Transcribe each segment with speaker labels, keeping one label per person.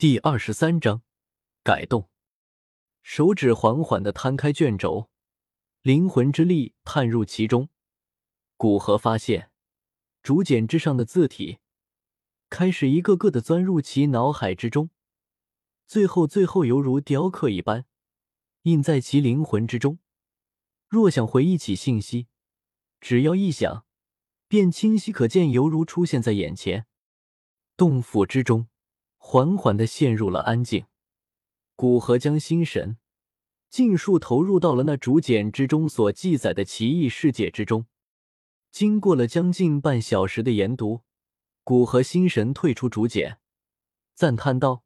Speaker 1: 第二十三章改动。手指缓缓的摊开卷轴，灵魂之力探入其中，古河发现竹简之上的字体开始一个个的钻入其脑海之中，最后最后犹如雕刻一般印在其灵魂之中。若想回忆起信息，只要一想，便清晰可见，犹如出现在眼前。洞府之中。缓缓的陷入了安静，古河将心神尽数投入到了那竹简之中所记载的奇异世界之中。经过了将近半小时的研读，古河心神退出竹简，赞叹道：“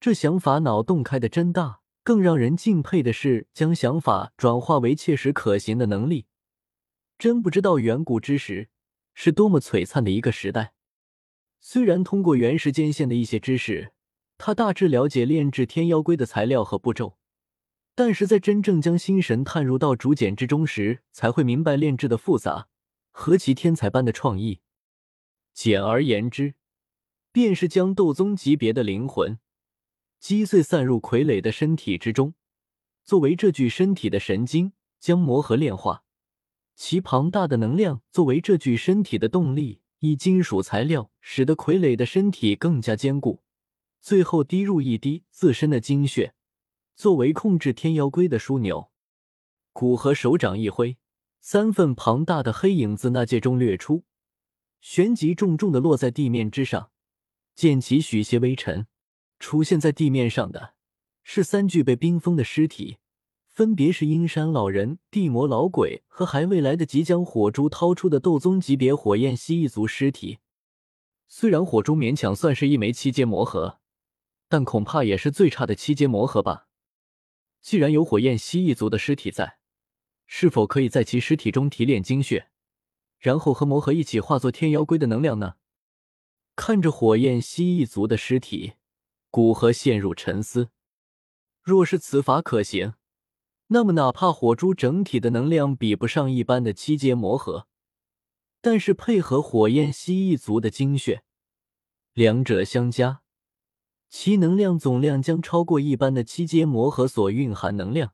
Speaker 1: 这想法脑洞开的真大！更让人敬佩的是，将想法转化为切实可行的能力。真不知道远古之时是多么璀璨的一个时代。”虽然通过原时间线的一些知识，他大致了解炼制天妖龟的材料和步骤，但是在真正将心神探入到竹简之中时，才会明白炼制的复杂和其天才般的创意。简而言之，便是将斗宗级别的灵魂击碎，散入傀儡的身体之中，作为这具身体的神经，将磨合炼化，其庞大的能量作为这具身体的动力。以金属材料使得傀儡的身体更加坚固，最后滴入一滴自身的精血，作为控制天妖龟的枢纽。古河手掌一挥，三份庞大的黑影自那界中掠出，旋即重重的落在地面之上，溅起许些微尘。出现在地面上的是三具被冰封的尸体。分别是阴山老人、地魔老鬼和还未来得及将火珠掏出的斗宗级别火焰蜥蜴族尸体。虽然火珠勉强算是一枚七阶魔核，但恐怕也是最差的七阶魔核吧。既然有火焰蜥蜴族的尸体在，是否可以在其尸体中提炼精血，然后和魔核一起化作天妖龟的能量呢？看着火焰蜥蜴族的尸体，古河陷入沉思。若是此法可行，那么，哪怕火珠整体的能量比不上一般的七阶魔核，但是配合火焰蜥蜴族的精血，两者相加，其能量总量将超过一般的七阶魔核所蕴含能量。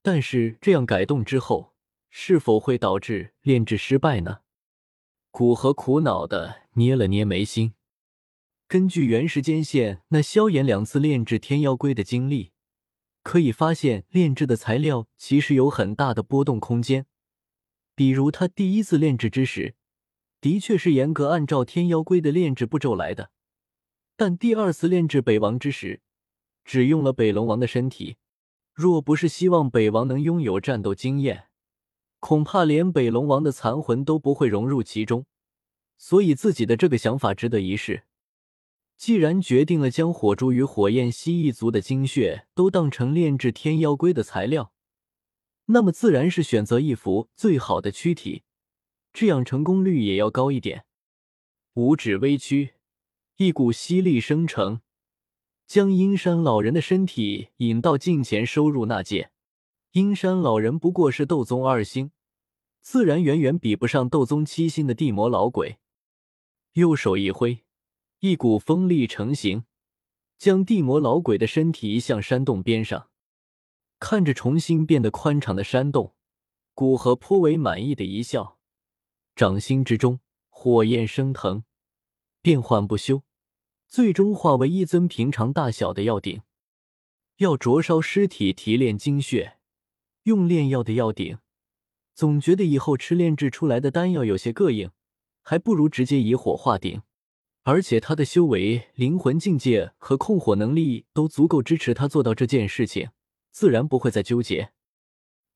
Speaker 1: 但是这样改动之后，是否会导致炼制失败呢？古河苦恼的捏了捏眉心。根据原时间线那萧炎两次炼制天妖龟的经历。可以发现，炼制的材料其实有很大的波动空间。比如，他第一次炼制之时，的确是严格按照天妖龟的炼制步骤来的；但第二次炼制北王之时，只用了北龙王的身体。若不是希望北王能拥有战斗经验，恐怕连北龙王的残魂都不会融入其中。所以，自己的这个想法值得一试。既然决定了将火珠与火焰蜥蜴族的精血都当成炼制天妖龟的材料，那么自然是选择一副最好的躯体，这样成功率也要高一点。五指微屈，一股吸力生成，将阴山老人的身体引到近前，收入那界。阴山老人不过是斗宗二星，自然远远比不上斗宗七星的地魔老鬼。右手一挥。一股风力成型，将地魔老鬼的身体移向山洞边上。看着重新变得宽敞的山洞，古河颇为满意的一笑。掌心之中火焰升腾，变幻不休，最终化为一尊平常大小的药鼎。要灼烧尸体提炼精血，用炼药的药鼎，总觉得以后吃炼制出来的丹药有些膈应，还不如直接以火化鼎。而且他的修为、灵魂境界和控火能力都足够支持他做到这件事情，自然不会再纠结。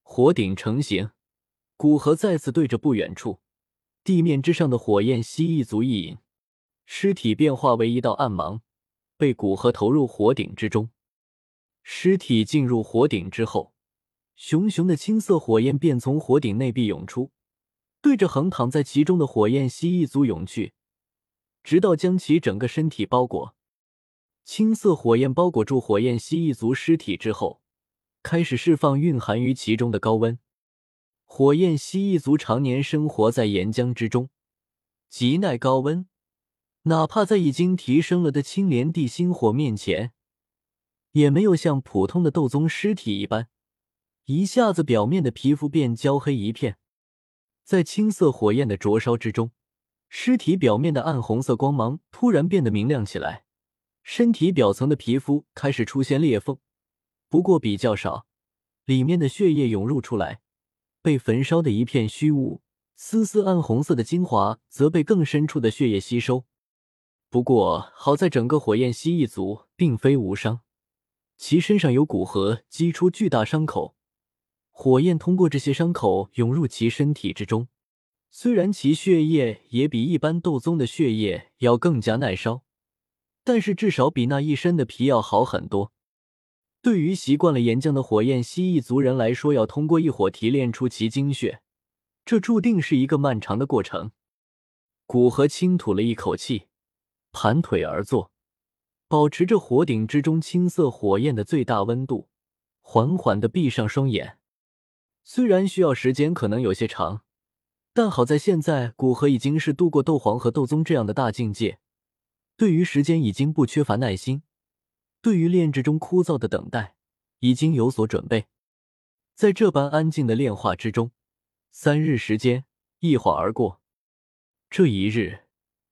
Speaker 1: 火鼎成型，古河再次对着不远处地面之上的火焰蜥蜴族一引，尸体变化为一道暗芒，被古河投入火鼎之中。尸体进入火鼎之后，熊熊的青色火焰便从火鼎内壁涌出，对着横躺在其中的火焰蜥蜴族涌去。直到将其整个身体包裹，青色火焰包裹住火焰蜥蜴族尸体之后，开始释放蕴含于其中的高温。火焰蜥蜴族常年生活在岩浆之中，极耐高温，哪怕在已经提升了的青莲地心火面前，也没有像普通的斗宗尸体一般，一下子表面的皮肤变焦黑一片。在青色火焰的灼烧之中，尸体表面的暗红色光芒突然变得明亮起来，身体表层的皮肤开始出现裂缝，不过比较少，里面的血液涌入出来，被焚烧的一片虚无。丝丝暗红色的精华则被更深处的血液吸收。不过好在整个火焰蜥蜴族并非无伤，其身上有古河击出巨大伤口，火焰通过这些伤口涌入其身体之中。虽然其血液也比一般斗宗的血液要更加耐烧，但是至少比那一身的皮要好很多。对于习惯了岩浆的火焰蜥蜴族人来说，要通过一火提炼出其精血。这注定是一个漫长的过程。古河轻吐了一口气，盘腿而坐，保持着火顶之中青色火焰的最大温度，缓缓的闭上双眼。虽然需要时间可能有些长，但好在现在古河已经是度过斗皇和斗宗这样的大境界，对于时间已经不缺乏耐心，对于炼制中枯燥的等待已经有所准备。在这般安静的炼化之中。三日时间一晃而过，这一日，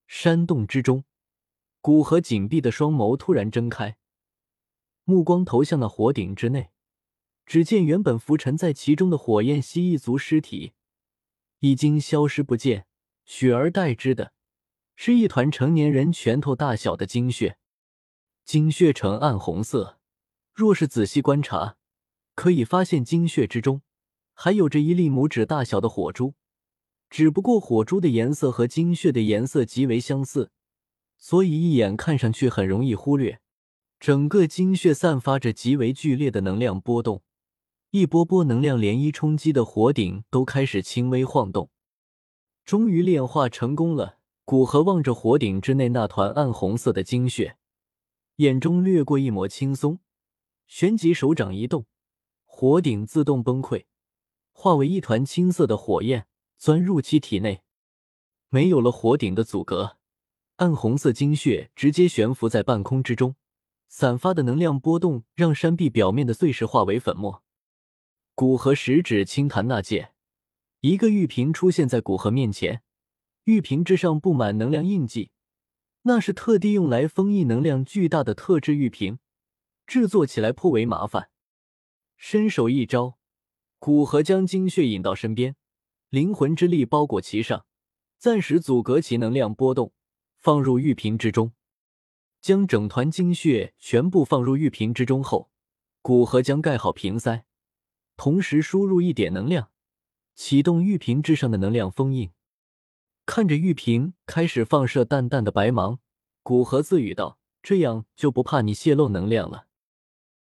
Speaker 1: 山洞之中，古河紧闭的双眸突然睁开，目光投向那火鼎之内，只见原本浮沉在其中的火焰蜥蜴族尸体已经消失不见，取而代之的是一团成年人拳头大小的精血，精血呈暗红色，若是仔细观察，可以发现精血之中。还有着一粒拇指大小的火珠，只不过火珠的颜色和精血的颜色极为相似，所以一眼看上去很容易忽略。整个精血散发着极为剧烈的能量波动，一波波能量涟漪冲击的火顶都开始轻微晃动。终于炼化成功了。古河望着火顶之内那团暗红色的精血，眼中掠过一抹轻松，旋即手掌一动，火顶自动崩溃。化为一团青色的火焰，钻入其体内。没有了火顶的阻隔，暗红色精血直接悬浮在半空之中，散发的能量波动让山壁表面的碎石化为粉末。古河食指轻弹那剑，一个玉瓶出现在古河面前，玉瓶之上布满能量印记，那是特地用来封印能量巨大的特制玉瓶，制作起来颇为麻烦。伸手一招。古河将精血引到身边，灵魂之力包裹其上，暂时阻隔其能量波动，放入玉瓶之中。将整团精血全部放入玉瓶之中后，古河将盖好瓶塞，同时输入一点能量，启动玉瓶之上的能量封印。看着玉瓶开始放射淡淡的白芒，古河自语道：“这样就不怕你泄露能量了。”